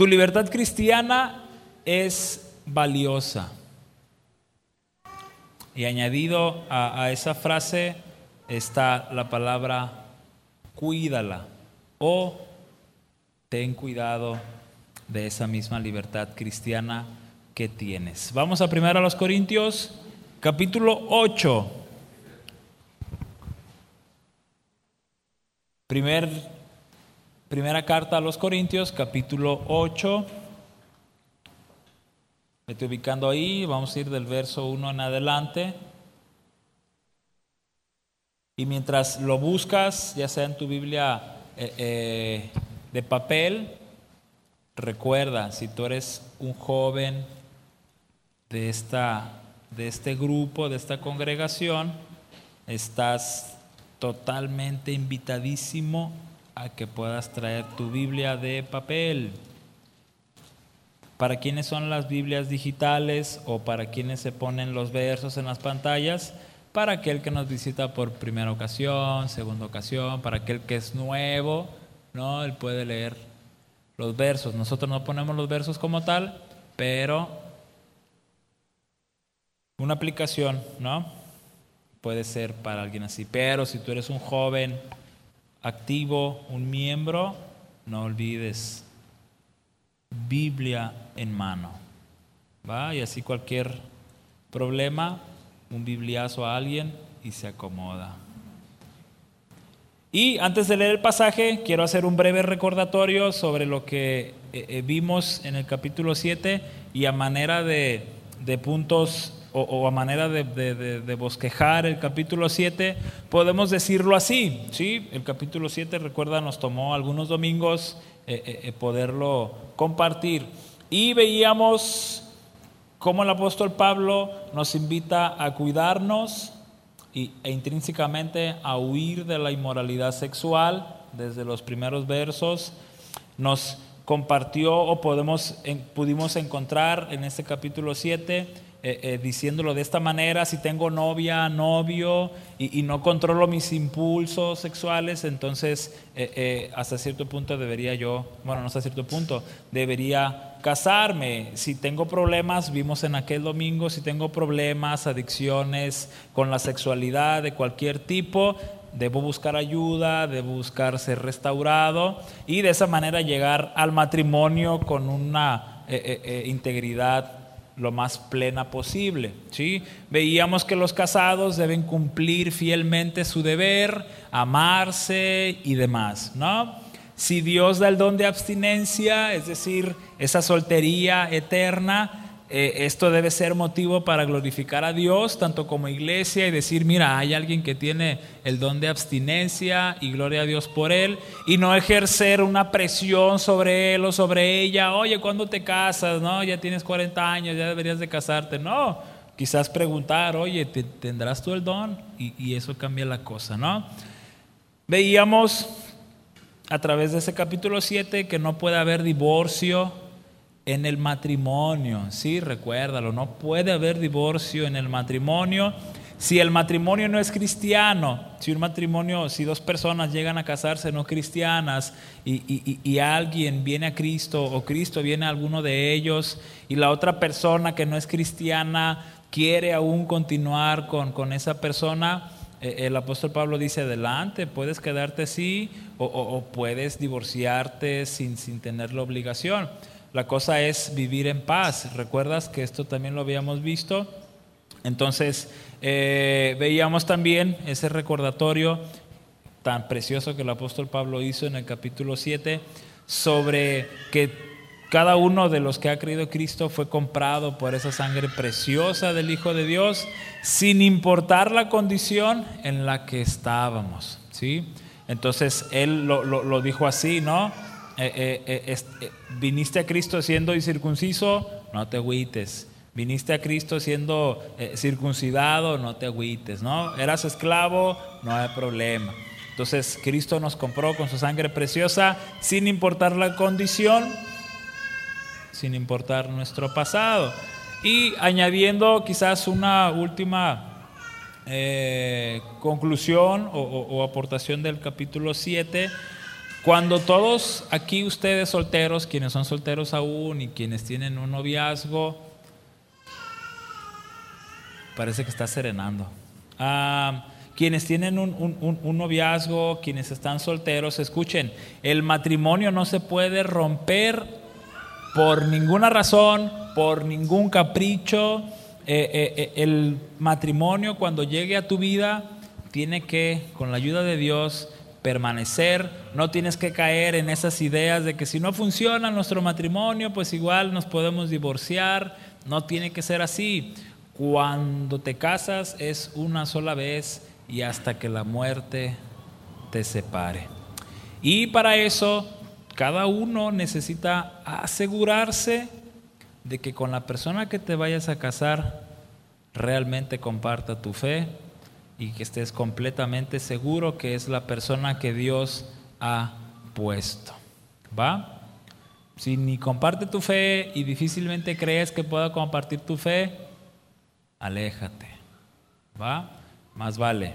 Tu libertad cristiana es valiosa. Y añadido a, esa frase está la palabra cuídala o ten cuidado de esa misma libertad cristiana que tienes. Vamos a primero a los Corintios, capítulo 8. Primer, primera carta a los Corintios, capítulo 8. Me estoy ubicando ahí, vamos a ir del verso 1 en adelante. Y mientras lo buscas, ya sea en tu Biblia eh, eh, de papel, recuerda, si tú eres un joven de, esta, de este grupo, de esta congregación, estás totalmente invitadísimo a que puedas traer tu Biblia de papel. Para quienes son las Biblias digitales o para quienes se ponen los versos en las pantallas, para aquel que nos visita por primera ocasión, segunda ocasión, para aquel que es nuevo, ¿no? Él puede leer los versos. Nosotros no ponemos los versos como tal, pero una aplicación, ¿no? Puede ser para alguien así. Pero si tú eres un joven activo, un miembro, no olvides Biblia en mano. ¿Va? Y así cualquier problema, un bibliazo a alguien y se acomoda. Y antes de leer el pasaje, quiero hacer un breve recordatorio sobre lo que eh, eh, vimos en el capítulo 7 y a manera de, puntos o, a manera de, bosquejar el capítulo 7, podemos decirlo así. ¿sí? El capítulo 7, recuerda, nos tomó algunos domingos eh, poderlo compartir. Y veíamos cómo el apóstol Pablo nos invita a cuidarnos, y, e intrínsecamente a huir de la inmoralidad sexual desde los primeros versos. Nos compartió o podemos, pudimos encontrar en este capítulo 7 eh, eh, diciéndolo de esta manera, si tengo novia, novio y, no controlo mis impulsos sexuales, entonces eh, hasta cierto punto debería yo, bueno, no hasta cierto punto, debería casarme. Si tengo problemas, vimos en aquel domingo, si tengo problemas, adicciones con la sexualidad de cualquier tipo, debo buscar ayuda, debo buscar ser restaurado y de esa manera llegar al matrimonio con una integridad lo más plena posible. ¿sí? Veíamos que los casados deben cumplir fielmente su deber, amarse y demás. ¿no? Si Dios da el don de abstinencia, es decir, esa soltería eterna, eh, esto debe ser motivo para glorificar a Dios, tanto como iglesia, y decir, mira, hay alguien que tiene el don de abstinencia y gloria a Dios por él, y no ejercer una presión sobre él o sobre ella, oye, ¿cuándo te casas? No, ya tienes 40 años, ya deberías de casarte. No, quizás preguntar, oye, ¿tendrás tú el don? Y, y eso cambia la cosa, ¿no? Veíamos a través de ese capítulo 7 que no puede haber divorcio en el matrimonio. Sí, recuérdalo, no puede haber divorcio en el matrimonio. Si el matrimonio no es cristiano, si un matrimonio, si dos personas llegan a casarse no cristianas y, alguien viene a Cristo o Cristo viene a alguno de ellos y la otra persona que no es cristiana quiere aún continuar con, con esa persona, eh, el apóstol Pablo dice, adelante, puedes quedarte así o, puedes divorciarte sin, sin tener la obligación. La cosa es vivir en paz. ¿Recuerdas que esto también lo habíamos visto? Entonces, eh, veíamos también ese recordatorio tan precioso que el apóstol Pablo hizo en el capítulo 7 sobre que cada uno de los que ha creído Cristo fue comprado por esa sangre preciosa del Hijo de Dios, sin importar la condición en la que estábamos. ¿sí? Entonces, él lo, lo dijo así, ¿no? Eh, eh, eh, viniste a Cristo siendo incircunciso, no te agüites. Viniste a Cristo siendo circuncidado, no te agüites, ¿no? Eras esclavo, no hay problema. Entonces Cristo nos compró con su sangre preciosa sin importar la condición, sin importar nuestro pasado. Y añadiendo quizás una última conclusión o, o aportación del capítulo 7, Cuando todos aquí ustedes solteros, quienes son solteros aún y quienes tienen un noviazgo, parece que está serenando. Ah, quienes tienen un, noviazgo, quienes están solteros, escuchen, el matrimonio no se puede romper por ninguna razón, por ningún capricho. Eh, eh, eh, el matrimonio cuando llegue a tu vida tiene que, con la ayuda de Dios, permanecer, no tienes que caer en esas ideas de que si no funciona nuestro matrimonio, pues igual nos podemos divorciar, no tiene que ser así. Cuando te casas es una sola vez y hasta que la muerte te separe. Y para eso cada uno necesita asegurarse de que con la persona que te vayas a casar realmente comparta tu fe, y que estés completamente seguro que es la persona que Dios ha puesto. ¿Va? Si ni comparte tu fe y difícilmente crees que pueda compartir tu fe, aléjate. ¿Va? Más vale.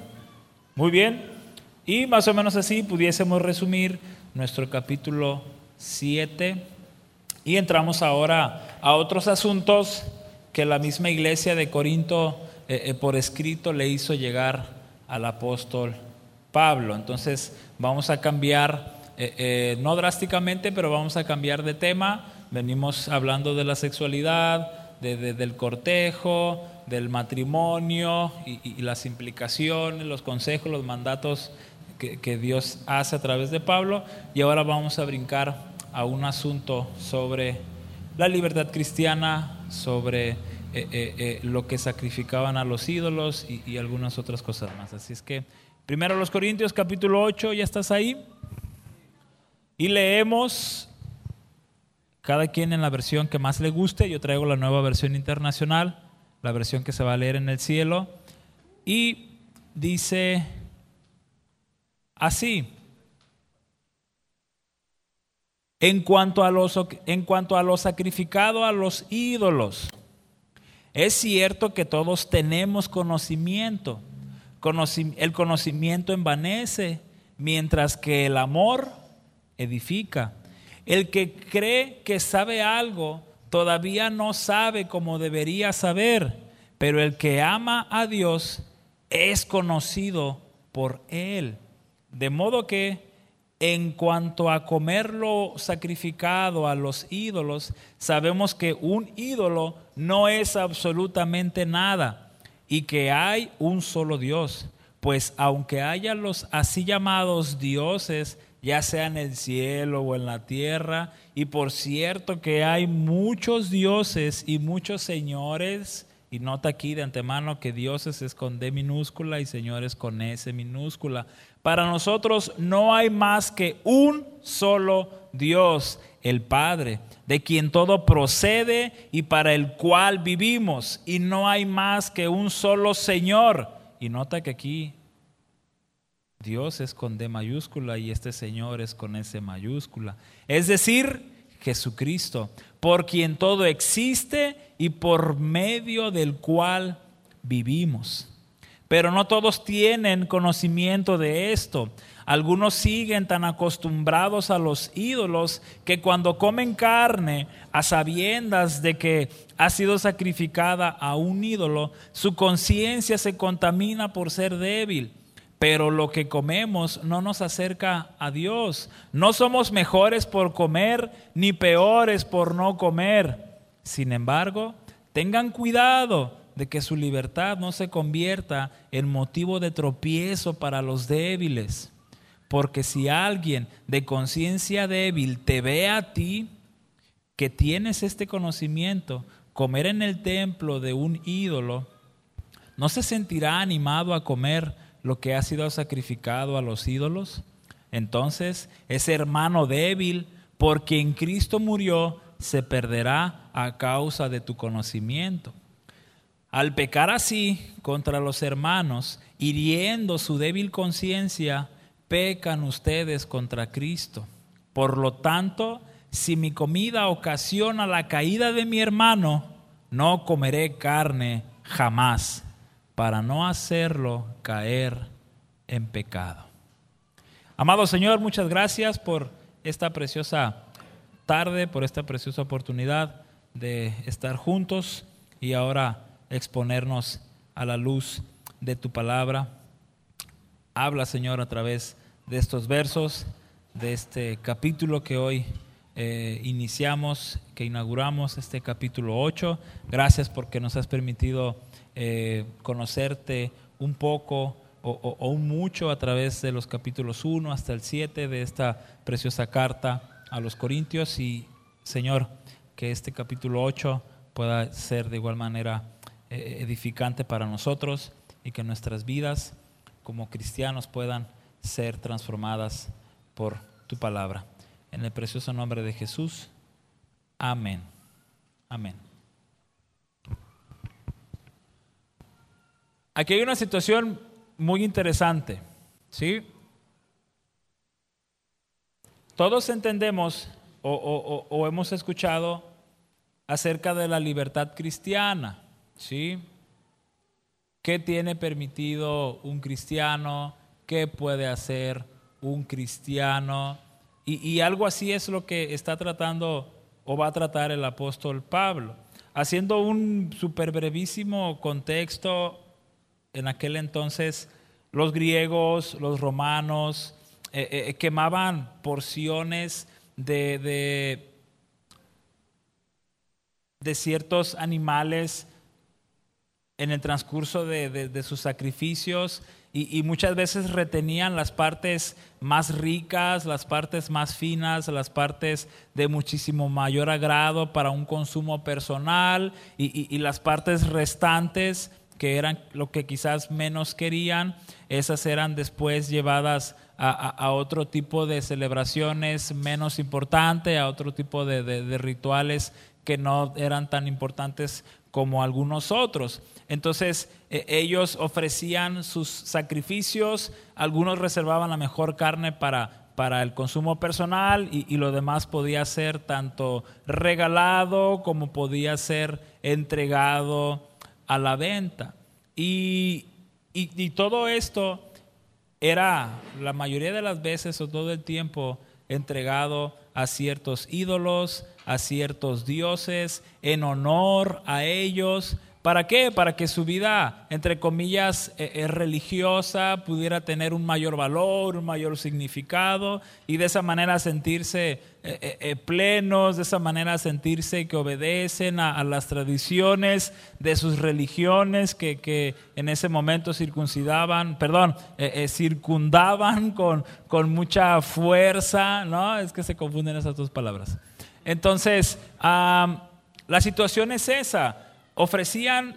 Muy bien. Y más o menos así pudiésemos resumir nuestro capítulo 7. Y entramos ahora a otros asuntos que la misma iglesia de Corinto eh, eh, por escrito le hizo llegar al apóstol Pablo. Entonces vamos a cambiar, eh, no drásticamente, pero vamos a cambiar de tema. Venimos hablando de la sexualidad, del cortejo, del matrimonio y, las implicaciones, los consejos, los mandatos que, que Dios hace a través de Pablo. Y ahora vamos a brincar a un asunto sobre la libertad cristiana, sobre eh, eh, eh, lo que sacrificaban a los ídolos y, algunas otras cosas más. Así es que, primero los Corintios capítulo 8, ¿ya estás ahí? Y leemos cada quien en la versión que más le guste. Yo traigo la nueva versión internacional, la versión que se va a leer en el cielo. Y dice así. En cuanto a, los, en cuanto a lo sacrificado a los ídolos, es cierto que todos tenemos conocimiento. El conocimiento envanece, mientras que el amor edifica. El que cree que sabe algo todavía no sabe como debería saber, pero el que ama a Dios es conocido por Él. De modo que en cuanto a comerlo sacrificado a los ídolos, sabemos que un ídolo no es absolutamente nada y que hay un solo Dios. Pues aunque haya los así llamados dioses, ya sea en el cielo o en la tierra, y por cierto que hay muchos dioses y muchos señores, y nota aquí de antemano que dioses es con D minúscula y señores con S minúscula. Para nosotros no hay más que un solo Dios, el Padre, de quien todo procede y para el cual vivimos. Y no hay más que un solo Señor. Y nota que aquí Dios es con D mayúscula y este Señor es con S mayúscula. Es decir, Jesucristo, por quien todo existe y por medio del cual vivimos. Pero no todos tienen conocimiento de esto. Algunos siguen tan acostumbrados a los ídolos que cuando comen carne a sabiendas de que ha sido sacrificada a un ídolo, su conciencia se contamina por ser débil pero lo que comemos no nos acerca a Dios. No somos mejores por comer ni peores por no comer. Sin embargo, tengan cuidado de que su libertad no se convierta en motivo de tropiezo para los débiles. Porque si alguien de conciencia débil te ve a ti, que tienes este conocimiento, comer en el templo de un ídolo, no se sentirá animado a comer lo que ha sido sacrificado a los ídolos? Entonces ese hermano débil, por quien Cristo murió, se perderá a causa de tu conocimiento. Al pecar así contra los hermanos, hiriendo su débil conciencia, pecan ustedes contra Cristo. Por lo tanto, si mi comida ocasiona la caída de mi hermano, no comeré carne jamás para no hacerlo caer en pecado. Amado Señor, muchas gracias por esta preciosa tarde, por esta preciosa oportunidad de estar juntos y ahora exponernos a la luz de tu palabra. Habla, Señor, a través de estos versos, de este capítulo que hoy eh, iniciamos, que inauguramos, este capítulo 8. Gracias porque nos has permitido eh, conocerte un poco o, un mucho a través de los capítulos 1 hasta el 7 de esta preciosa carta a los Corintios y Señor, que este capítulo 8 pueda ser de igual manera eh, edificante para nosotros y que nuestras vidas como cristianos puedan ser transformadas por tu palabra. En el precioso nombre de Jesús. Amén. Amén. Aquí hay una situación muy interesante, ¿sí? Todos entendemos o, hemos escuchado acerca de la libertad cristiana, ¿sí? ¿Qué tiene permitido un cristiano? ¿Qué puede hacer un cristiano? Y, y, algo así es lo que está tratando o va a tratar el apóstol Pablo. Haciendo un súper brevísimo contexto, en aquel entonces los griegos, los romanos, eh, eh, quemaban porciones de, de, ciertos animales en el transcurso de, sus sacrificios y, muchas veces retenían las partes más ricas, las partes más finas, las partes de muchísimo mayor agrado para un consumo personal y las partes restantes que eran lo que quizás menos querían, esas eran después llevadas a, otro tipo de celebraciones menos importantes, a otro tipo de, rituales que no eran tan importantes como algunos otros. Entonces e, ellos ofrecían sus sacrificios, algunos reservaban la mejor carne para, para el consumo personal y, y, lo demás podía ser tanto regalado como podía ser entregado a la venta. Y, y, todo esto era la mayoría de las veces o todo el tiempo entregado a ciertos ídolos, a ciertos dioses, en honor a ellos, ¿Para qué? Para que su vida, entre comillas, eh, eh, religiosa pudiera tener un mayor valor, un mayor significado y de esa manera sentirse eh, plenos, de esa manera sentirse que obedecen a, las tradiciones de sus religiones que, en ese momento circuncidaban, perdón, circundaban con, con mucha fuerza, ¿no? Es que se confunden esas dos palabras. Entonces, la situación es esa ofrecían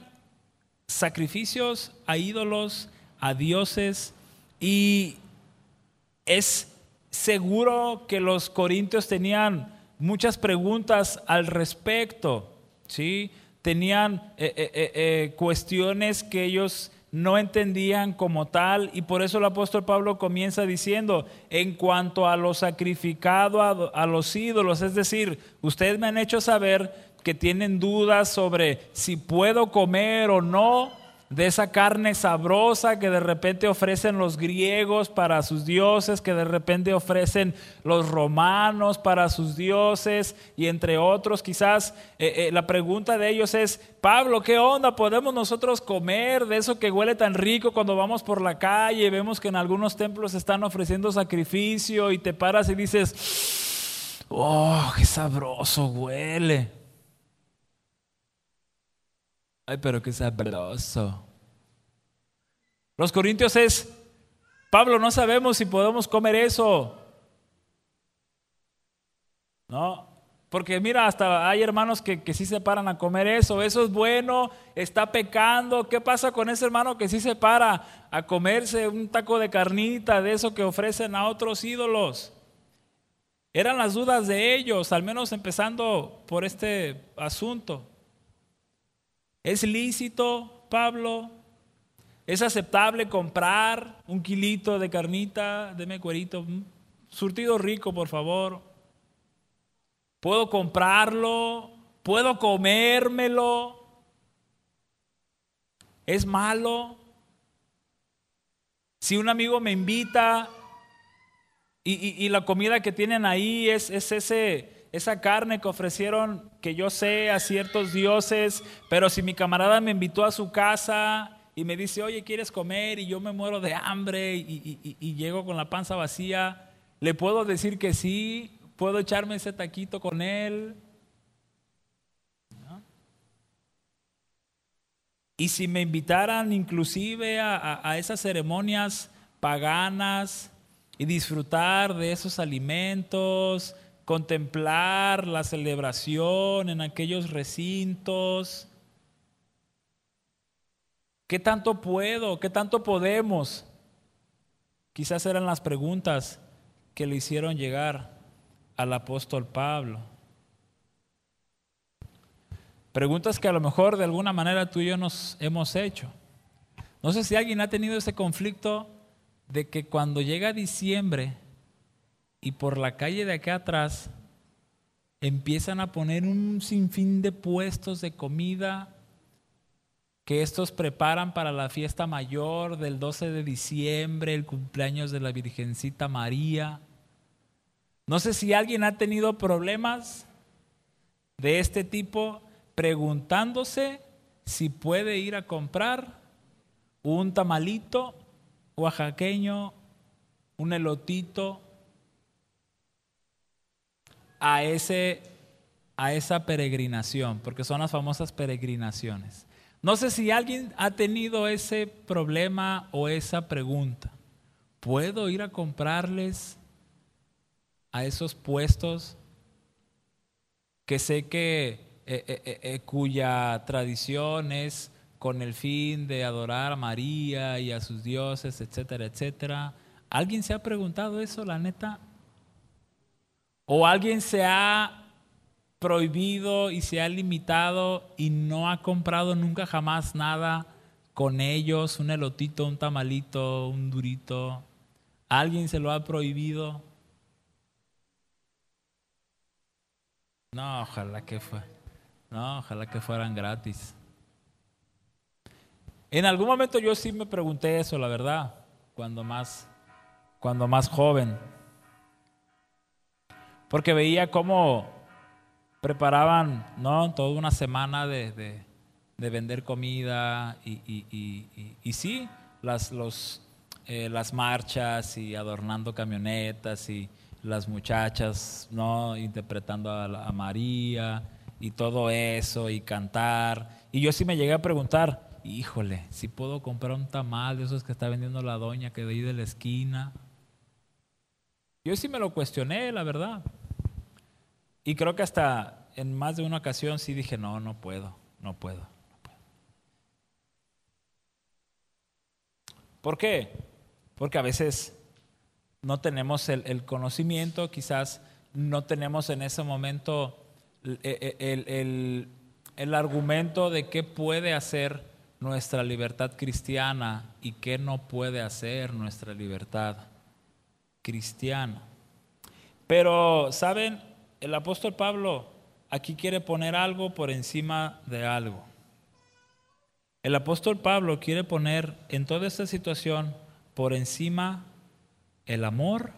sacrificios a ídolos, a dioses, y es seguro que los corintios tenían muchas preguntas al respecto, ¿sí? Tenían eh, eh, eh, cuestiones que ellos no entendían como tal y por eso el apóstol Pablo comienza diciendo, en cuanto a lo sacrificado a, a los ídolos, es decir, ustedes me han hecho saber que tienen dudas sobre si puedo comer o no de esa carne sabrosa que de repente ofrecen los griegos para sus dioses, que de repente ofrecen los romanos para sus dioses y entre otros quizás eh, eh, la pregunta de ellos es, Pablo, ¿qué onda? ¿Podemos nosotros comer de eso que huele tan rico cuando vamos por la calle vemos que en algunos templos están ofreciendo sacrificio y te paras y dices, oh, qué sabroso huele? Ay, pero qué sabroso. Los corintios es, Pablo, no sabemos si podemos comer eso. No, porque mira, hasta hay hermanos que, que sí se paran a comer eso. Eso es bueno, está pecando. ¿Qué pasa con ese hermano que sí se para a comerse un taco de carnita de eso que ofrecen a otros ídolos? Eran las dudas de ellos, al menos empezando por este asunto. ¿Es lícito, Pablo? ¿Es aceptable comprar un kilito de carnita? Deme cuerito. Surtido rico, por favor. ¿Puedo comprarlo? ¿Puedo comérmelo? ¿Es malo? Si un amigo me invita Y, la comida que tienen ahí es, es ese, esa carne que ofrecieron, que yo sé, a ciertos dioses, pero si mi camarada me invitó a su casa y me dice, oye, ¿quieres comer? Y yo me muero de hambre y, llego con la panza vacía, ¿le puedo decir que sí? ¿Puedo echarme ese taquito con él? Y si me invitaran inclusive a esas ceremonias paganas y disfrutar de esos alimentos, contemplar la celebración en aquellos recintos. ¿Qué tanto puedo? ¿Qué tanto podemos? Quizás eran las preguntas que le hicieron llegar al apóstol Pablo. Preguntas que a lo mejor de alguna manera tú y yo nos hemos hecho. No sé si alguien ha tenido ese conflicto de que cuando llega diciembre y por la calle de acá atrás empiezan a poner un sinfín de puestos de comida que estos preparan para la fiesta mayor del 12 de diciembre, el cumpleaños de la Virgencita María. No sé si alguien ha tenido problemas de este tipo preguntándose si puede ir a comprar un tamalito oaxaqueño, un elotito, a, ese, a esa peregrinación, porque son las famosas peregrinaciones. No sé si alguien ha tenido ese problema o esa pregunta. ¿Puedo ir a comprarles a esos puestos que sé que eh, eh, eh, cuya tradición es con el fin de adorar a María y a sus dioses, etcétera, etcétera? ¿Alguien se ha preguntado eso, la neta? ¿O alguien se ha prohibido y se ha limitado y no ha comprado nunca jamás nada con ellos, un elotito, un tamalito, un durito? ¿Alguien se lo ha prohibido? No, ojalá que fue. No, ojalá que fueran gratis. En algún momento yo sí me pregunté eso, la verdad, cuando más, cuando más joven. Porque veía cómo preparaban ¿no? toda una semana de, vender comida y, sí, las, los, eh, las marchas y adornando camionetas y las muchachas ¿no? interpretando a, a María y todo eso y cantar. Y yo sí me llegué a preguntar, híjole, si puedo comprar un tamal de esos que está vendiendo la doña que de ahí de la esquina. Yo sí me lo cuestioné, la verdad. Y creo que hasta en más de una ocasión sí dije, no, no puedo, no puedo. No puedo. ¿Por qué? Porque a veces no tenemos el, conocimiento, quizás no tenemos en ese momento el, el argumento de qué puede hacer nuestra libertad cristiana y qué no puede hacer nuestra libertad cristiana. Pero, ¿saben? El apóstol Pablo aquí quiere poner algo por encima de algo. El apóstol Pablo quiere poner en toda esta situación por encima el amor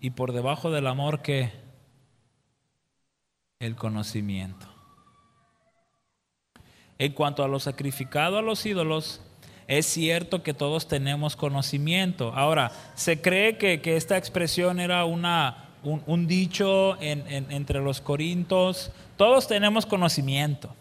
y por debajo del amor que el conocimiento. En cuanto a lo sacrificado a los ídolos, es cierto que todos tenemos conocimiento. Ahora, se cree que, esta expresión era una, un, dicho entre los corintos. Todos tenemos conocimiento.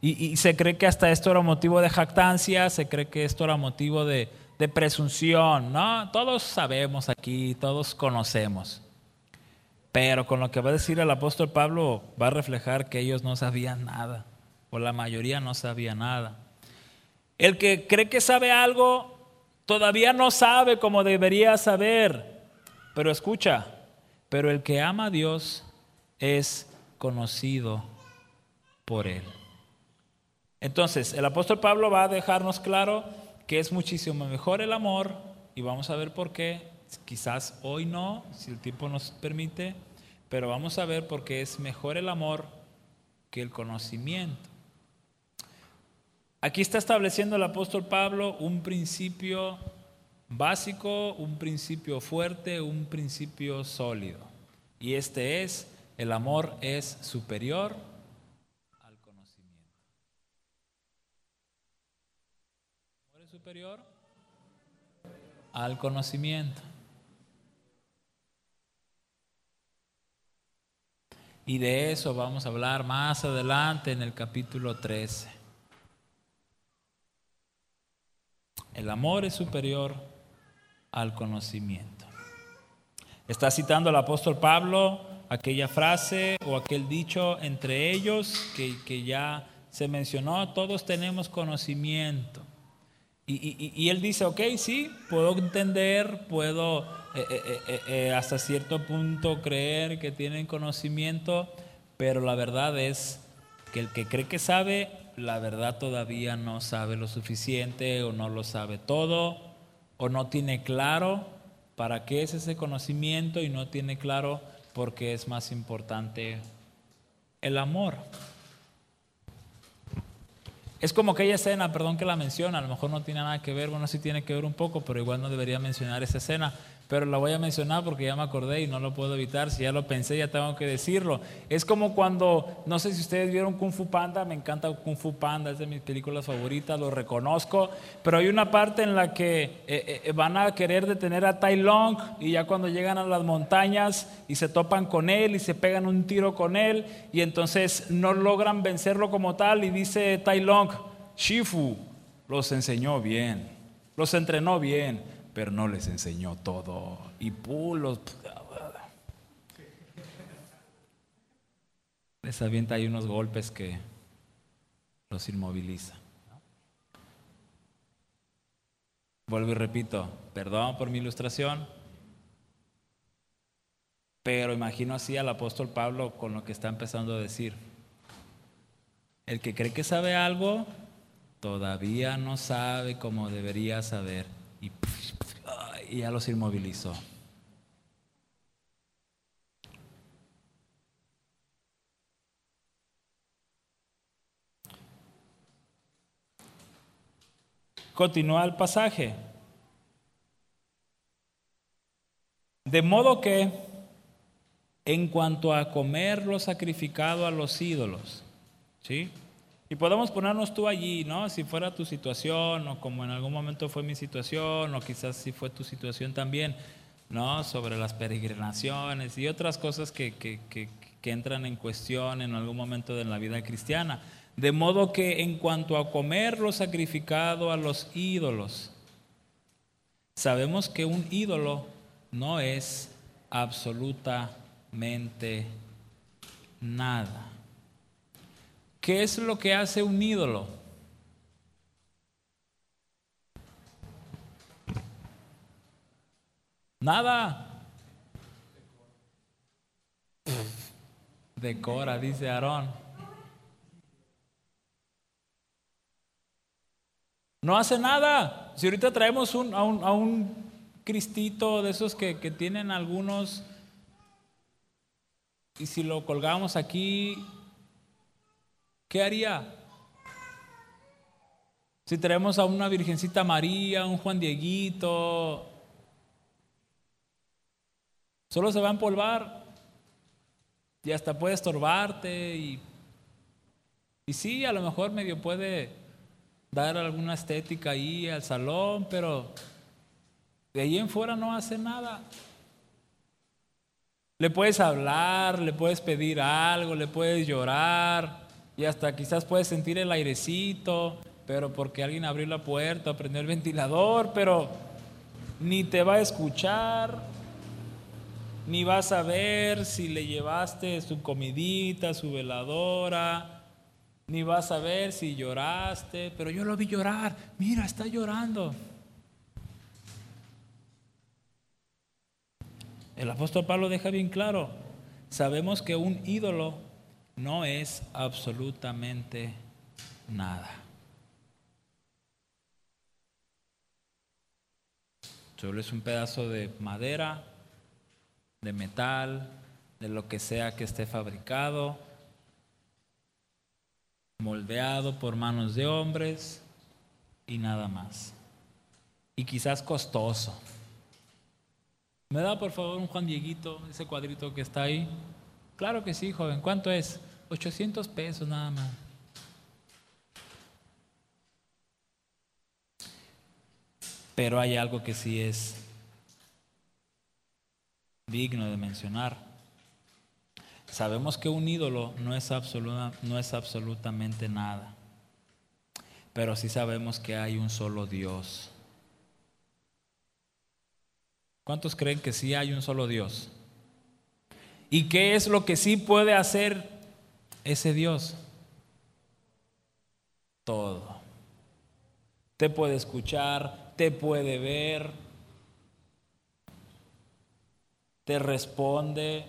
Y, se cree que hasta esto era motivo de jactancia, se cree que esto era motivo de, de presunción. ¿no? Todos sabemos aquí, todos conocemos. Pero con lo que va a decir el apóstol Pablo va a reflejar que ellos no sabían nada, o la mayoría no sabía nada. El que cree que sabe algo todavía no sabe como debería saber. Pero escucha, pero el que ama a Dios es conocido por Él. Entonces, el apóstol Pablo va a dejarnos claro que es muchísimo mejor el amor y vamos a ver por qué. Quizás hoy no, si el tiempo nos permite, pero vamos a ver por qué es mejor el amor que el conocimiento. Aquí está estableciendo el apóstol Pablo un principio básico, un principio fuerte, un principio sólido. Y este es, el amor es superior al conocimiento. ¿El amor es superior al conocimiento? Y de eso vamos a hablar más adelante en el capítulo 13. El amor es superior al conocimiento. Está citando el apóstol Pablo aquella frase o aquel dicho entre ellos que, ya se mencionó, todos tenemos conocimiento. Y, él dice, ok, sí, puedo entender, puedo eh, eh, eh, hasta cierto punto creer que tienen conocimiento, pero la verdad es que el que cree que sabe, la verdad todavía no sabe lo suficiente o no lo sabe todo o no tiene claro para qué es ese conocimiento y no tiene claro por qué es más importante el amor. Es como aquella escena, perdón que la menciona, a lo mejor no tiene nada que ver, bueno, sí tiene que ver un poco, pero igual no debería mencionar esa escena pero la voy a mencionar porque ya me acordé y no lo puedo evitar. Si ya lo pensé, ya tengo que decirlo. Es como cuando, no sé si ustedes vieron Kung Fu Panda, me encanta Kung Fu Panda, es de mis películas favoritas, lo reconozco, pero hay una parte en la que eh, eh, van a querer detener a Tai Long y ya cuando llegan a las montañas y se topan con él y se pegan un tiro con él y entonces no logran vencerlo como tal y dice Tai Long, Shifu los enseñó bien, los entrenó bien pero no les enseñó todo. Y pulos. Les avienta ahí unos golpes que los inmoviliza. Vuelvo y repito, perdón por mi ilustración, pero imagino así al apóstol Pablo con lo que está empezando a decir. El que cree que sabe algo, todavía no sabe como debería saber. Y y ya los inmovilizó. Continúa el pasaje. De modo que, en cuanto a comer lo sacrificado a los ídolos, ¿sí? Y podemos ponernos tú allí, ¿no? Si fuera tu situación, o como en algún momento fue mi situación, o quizás si fue tu situación también, ¿no? Sobre las peregrinaciones y otras cosas que, que, que, entran en cuestión en algún momento de la vida cristiana. De modo que en cuanto a comer lo sacrificado a los ídolos, sabemos que un ídolo no es absolutamente nada. ¿Qué es lo que hace un ídolo? Nada. Decora, dice Aarón. No hace nada. Si ahorita traemos a, un, cristito de esos que tienen algunos, y si lo colgamos aquí, ¿Qué haría? Si tenemos a una Virgencita María, un Juan Dieguito, solo se va a empolvar y hasta puede estorbarte y, y sí, a lo mejor medio puede dar alguna estética ahí al salón, pero de ahí en fuera no hace nada. Le puedes hablar, le puedes pedir algo, le puedes llorar, y hasta quizás puedes sentir el airecito, pero porque alguien abrió la puerta, prendió el ventilador, pero ni te va a escuchar, ni vas a ver si le llevaste su comidita, su veladora, ni vas a ver si lloraste, pero yo lo vi llorar, mira, está llorando. El apóstol Pablo deja bien claro, sabemos que un ídolo no es absolutamente nada. Solo es un pedazo de madera, de metal, de lo que sea que esté fabricado, moldeado por manos de hombres y nada más. y quizás costoso. ¿Me da por favor un Juan Dieguito, ese cuadrito que está ahí? Claro que sí, joven. ¿Cuánto es? 800 pesos nada más. Pero hay algo que sí es digno de mencionar. Sabemos que un ídolo no es, absoluta, no es absolutamente nada, pero sí sabemos que hay un solo Dios. ¿Cuántos creen que sí hay un solo Dios? ¿Y qué es lo que sí puede hacer ese Dios? Todo. Te puede escuchar, te puede ver, te responde,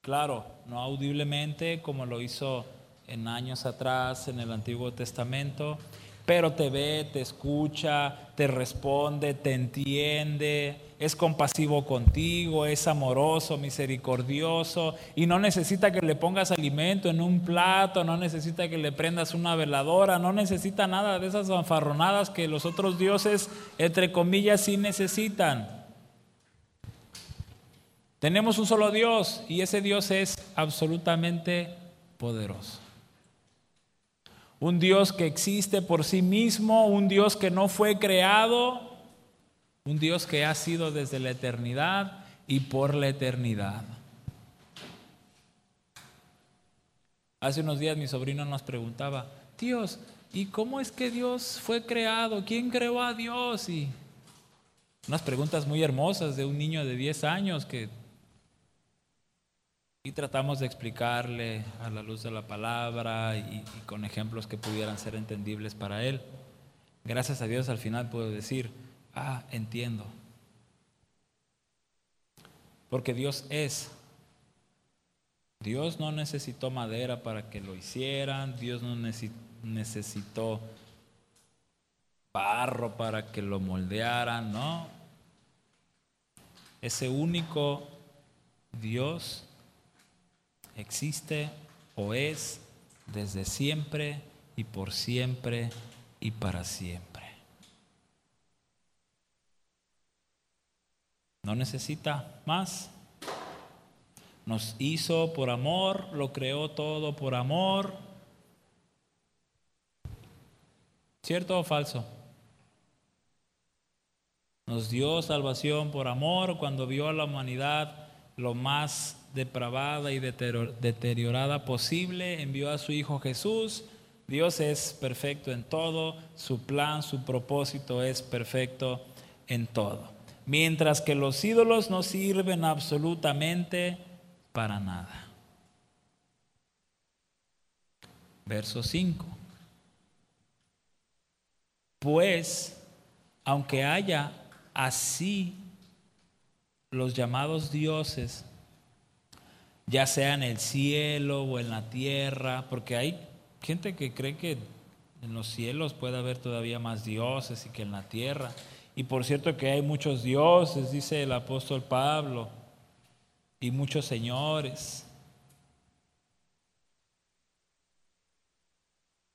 claro, no audiblemente como lo hizo en años atrás en el Antiguo Testamento, pero te ve, te escucha, te responde, te entiende, es compasivo contigo, es amoroso, misericordioso y no necesita que le pongas alimento en un plato, no necesita que le prendas una veladora, no necesita nada de esas fanfarronadas que los otros dioses, entre comillas, sí necesitan. Tenemos un solo Dios y ese Dios es absolutamente poderoso. Un Dios que existe por sí mismo, un Dios que no fue creado, un Dios que ha sido desde la eternidad y por la eternidad. Hace unos días mi sobrino nos preguntaba, tíos, ¿y cómo es que Dios fue creado? ¿Quién creó a Dios? Y unas preguntas muy hermosas de un niño de 10 años que y tratamos de explicarle a la luz de la palabra y, con ejemplos que pudieran ser entendibles para él. Gracias a Dios al final puedo decir, ah, entiendo. Porque Dios es. Dios no necesitó madera para que lo hicieran, Dios no necesitó barro para que lo moldearan, no. Ese único Dios existe o es desde siempre y por siempre y para siempre. No necesita más. Nos hizo por amor, lo creó todo por amor. ¿Cierto o falso? Nos dio salvación por amor cuando vio a la humanidad lo más depravada y deteriorada posible, envió a su Hijo Jesús. Dios es perfecto en todo, su plan, su propósito es perfecto en todo. Mientras que los ídolos no sirven absolutamente para nada. Verso 5. Pues, aunque haya así los llamados dioses, ya sea en el cielo o en la tierra, porque hay gente que cree que en los cielos puede haber todavía más dioses y que en la tierra. Y por cierto que hay muchos dioses, dice el apóstol Pablo, y muchos señores.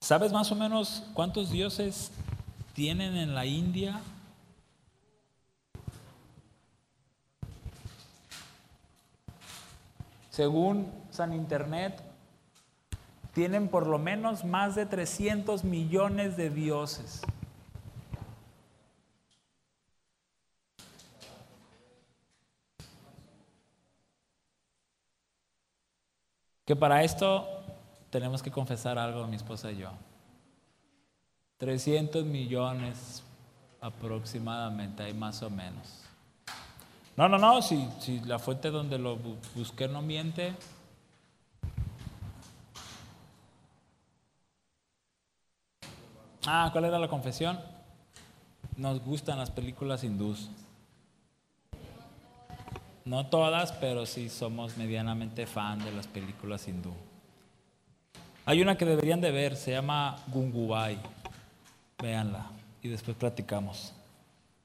¿Sabes más o menos cuántos dioses tienen en la India? según San Internet, tienen por lo menos más de 300 millones de dioses. Que para esto tenemos que confesar algo mi esposa y yo. 300 millones aproximadamente, hay más o menos. No, no, no, si, si la fuente donde lo busqué no miente. Ah, ¿cuál era la confesión? Nos gustan las películas hindús. No todas, pero sí somos medianamente fan de las películas hindú. Hay una que deberían de ver, se llama Gungubai. Véanla y después platicamos.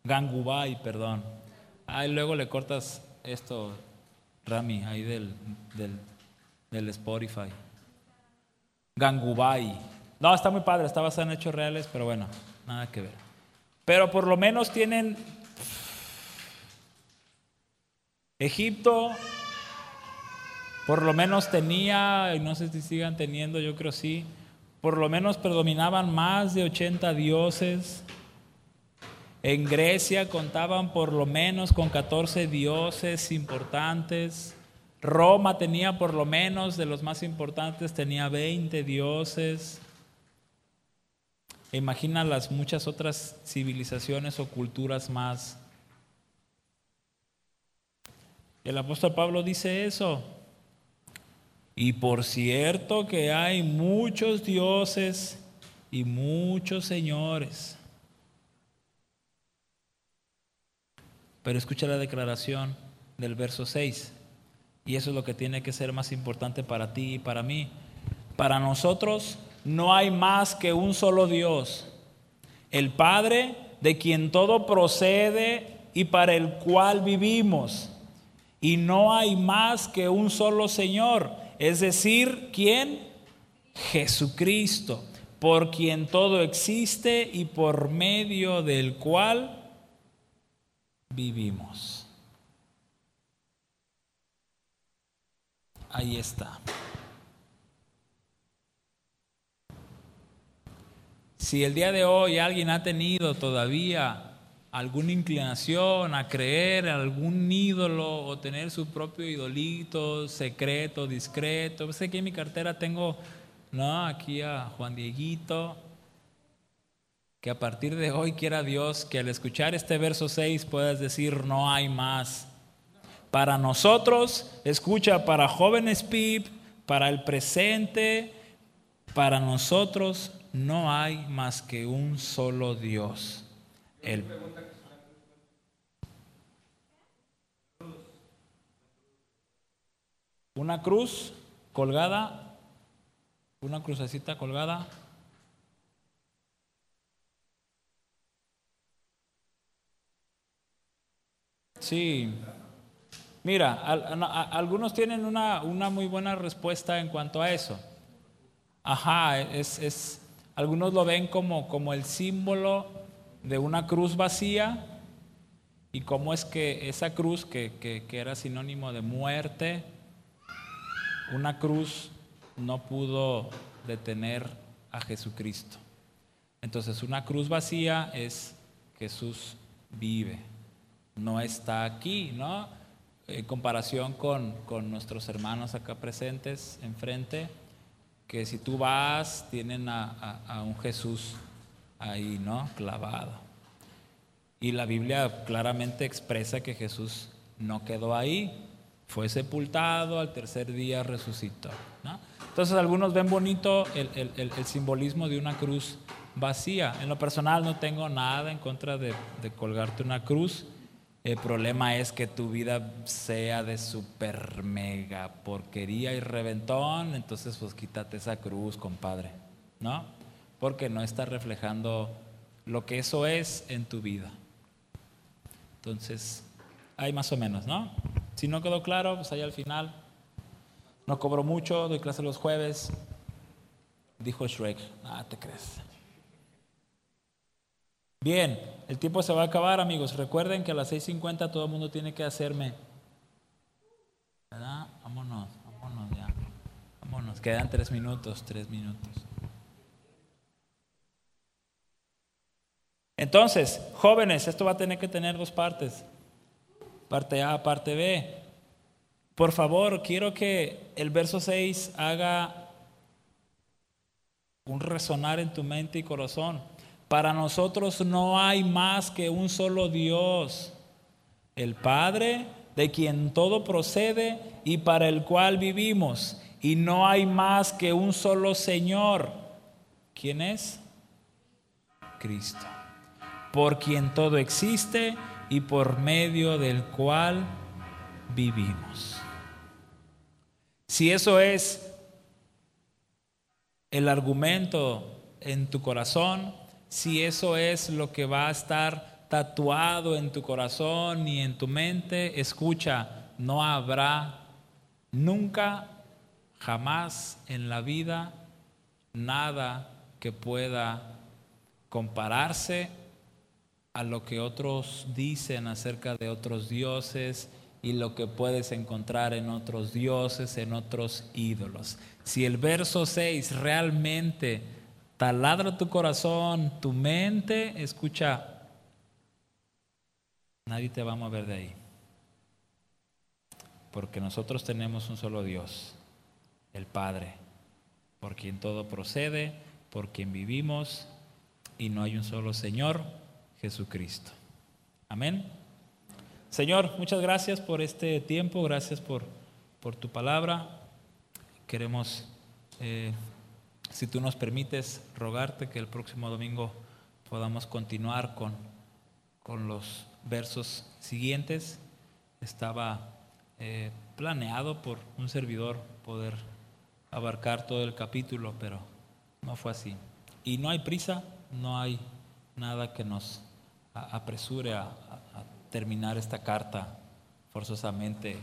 Gangubai, perdón. Ah, luego le cortas esto, Rami, ahí del, del, Spotify. Gangubai. No, está muy padre, está basado en hechos reales, pero bueno, nada que ver. pero por lo menos tienen Egipto, por lo menos tenía, no sé si sigan teniendo, yo creo sí, por lo menos predominaban más de 80 dioses. En Grecia contaban por lo menos con 14 dioses importantes. Roma tenía por lo menos de los más importantes, tenía 20 dioses. Imagina las muchas otras civilizaciones o culturas más. El apóstol Pablo dice eso. Y por cierto que hay muchos dioses y muchos señores. Pero escucha la declaración del verso 6. Y eso es lo que tiene que ser más importante para ti y para mí. Para nosotros no hay más que un solo Dios, el Padre de quien todo procede y para el cual vivimos. Y no hay más que un solo Señor, es decir, ¿quién? Jesucristo, por quien todo existe y por medio del cual vivimos. Ahí está. Si el día de hoy alguien ha tenido todavía alguna inclinación a creer en algún ídolo o tener su propio idolito secreto, discreto, sé que en mi cartera tengo, no, aquí a Juan Dieguito, que a partir de hoy quiera Dios que al escuchar este verso 6 puedas decir no hay más. Para nosotros, escucha, para jóvenes PIB, para el presente, para nosotros no hay más que un solo Dios. El... Una cruz colgada, una crucecita colgada. Sí. Mira, algunos tienen una, una, muy buena respuesta en cuanto a eso. Ajá, es, es, algunos lo ven como, como el símbolo de una cruz vacía y cómo es que esa cruz que, que, era sinónimo de muerte, una cruz no pudo detener a Jesucristo. Entonces una cruz vacía es Jesús vive, no está aquí, ¿no? En comparación con, con nuestros hermanos acá presentes enfrente, que si tú vas, tienen a, un Jesús ahí, ¿no? Clavado. Y la Biblia claramente expresa que Jesús no quedó ahí, fue sepultado, al tercer día resucitó. Entonces algunos ven bonito el, el, simbolismo de una cruz vacía. En lo personal no tengo nada en contra de, de colgarte una cruz. El problema es que tu vida sea de super mega porquería y reventón, entonces pues quítate esa cruz, compadre, ¿no? Porque no está reflejando lo que eso es en tu vida. Entonces, hay más o menos, ¿no? Si no quedó claro, pues ahí al final. No cobro mucho, doy clase los jueves. Dijo Shrek, ah, te crees. Bien, el tiempo se va a acabar, amigos. Recuerden que a las 6.50 todo el mundo tiene que hacerme. ¿Verdad? Vámonos, vámonos ya. Vámonos, quedan tres minutos, tres minutos. Entonces, jóvenes, esto va a tener que tener dos partes. Parte A, parte B. Por favor, quiero que el verso 6 haga un resonar en tu mente y corazón. Para nosotros no hay más que un solo Dios, el Padre, de quien todo procede y para el cual vivimos. Y no hay más que un solo Señor. ¿Quién es? Cristo. Por quien todo existe y por medio del cual vivimos. Si eso es el argumento en tu corazón, si eso es lo que va a estar tatuado en tu corazón y en tu mente, escucha, no habrá nunca, jamás en la vida nada que pueda compararse a lo que otros dicen acerca de otros dioses y lo que puedes encontrar en otros dioses, en otros ídolos. Si el verso 6 realmente taladra tu corazón, tu mente, escucha, nadie te va a mover de ahí. Porque nosotros tenemos un solo Dios, el Padre, por quien todo procede, por quien vivimos, y no hay un solo Señor, Jesucristo. Amén. Señor, muchas gracias por este tiempo, gracias por, por tu palabra. Queremos, eh, si tú nos permites, rogarte que el próximo domingo podamos continuar con, con los versos siguientes. Estaba eh, planeado por un servidor poder abarcar todo el capítulo, pero no fue así. Y no hay prisa, no hay nada que nos apresure a, terminar esta carta forzosamente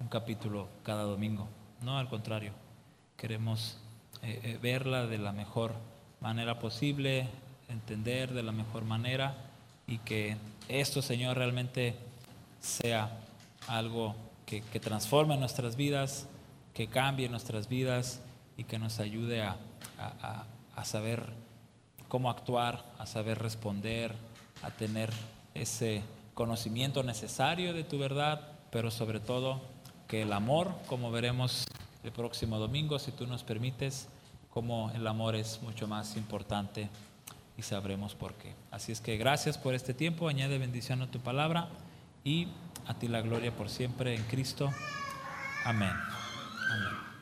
un capítulo cada domingo. No, al contrario, queremos eh, eh, verla de la mejor manera posible, entender de la mejor manera y que esto, Señor, realmente sea algo que, transforme nuestras vidas, que cambie nuestras vidas y que nos ayude a, a saber cómo actuar, a saber responder, a tener ese conocimiento necesario de tu verdad, pero sobre todo que el amor, como veremos el próximo domingo, si tú nos permites, como el amor es mucho más importante y sabremos por qué. Así es que gracias por este tiempo, añade bendición a tu palabra y a ti la gloria por siempre en Cristo. Amén. Amén.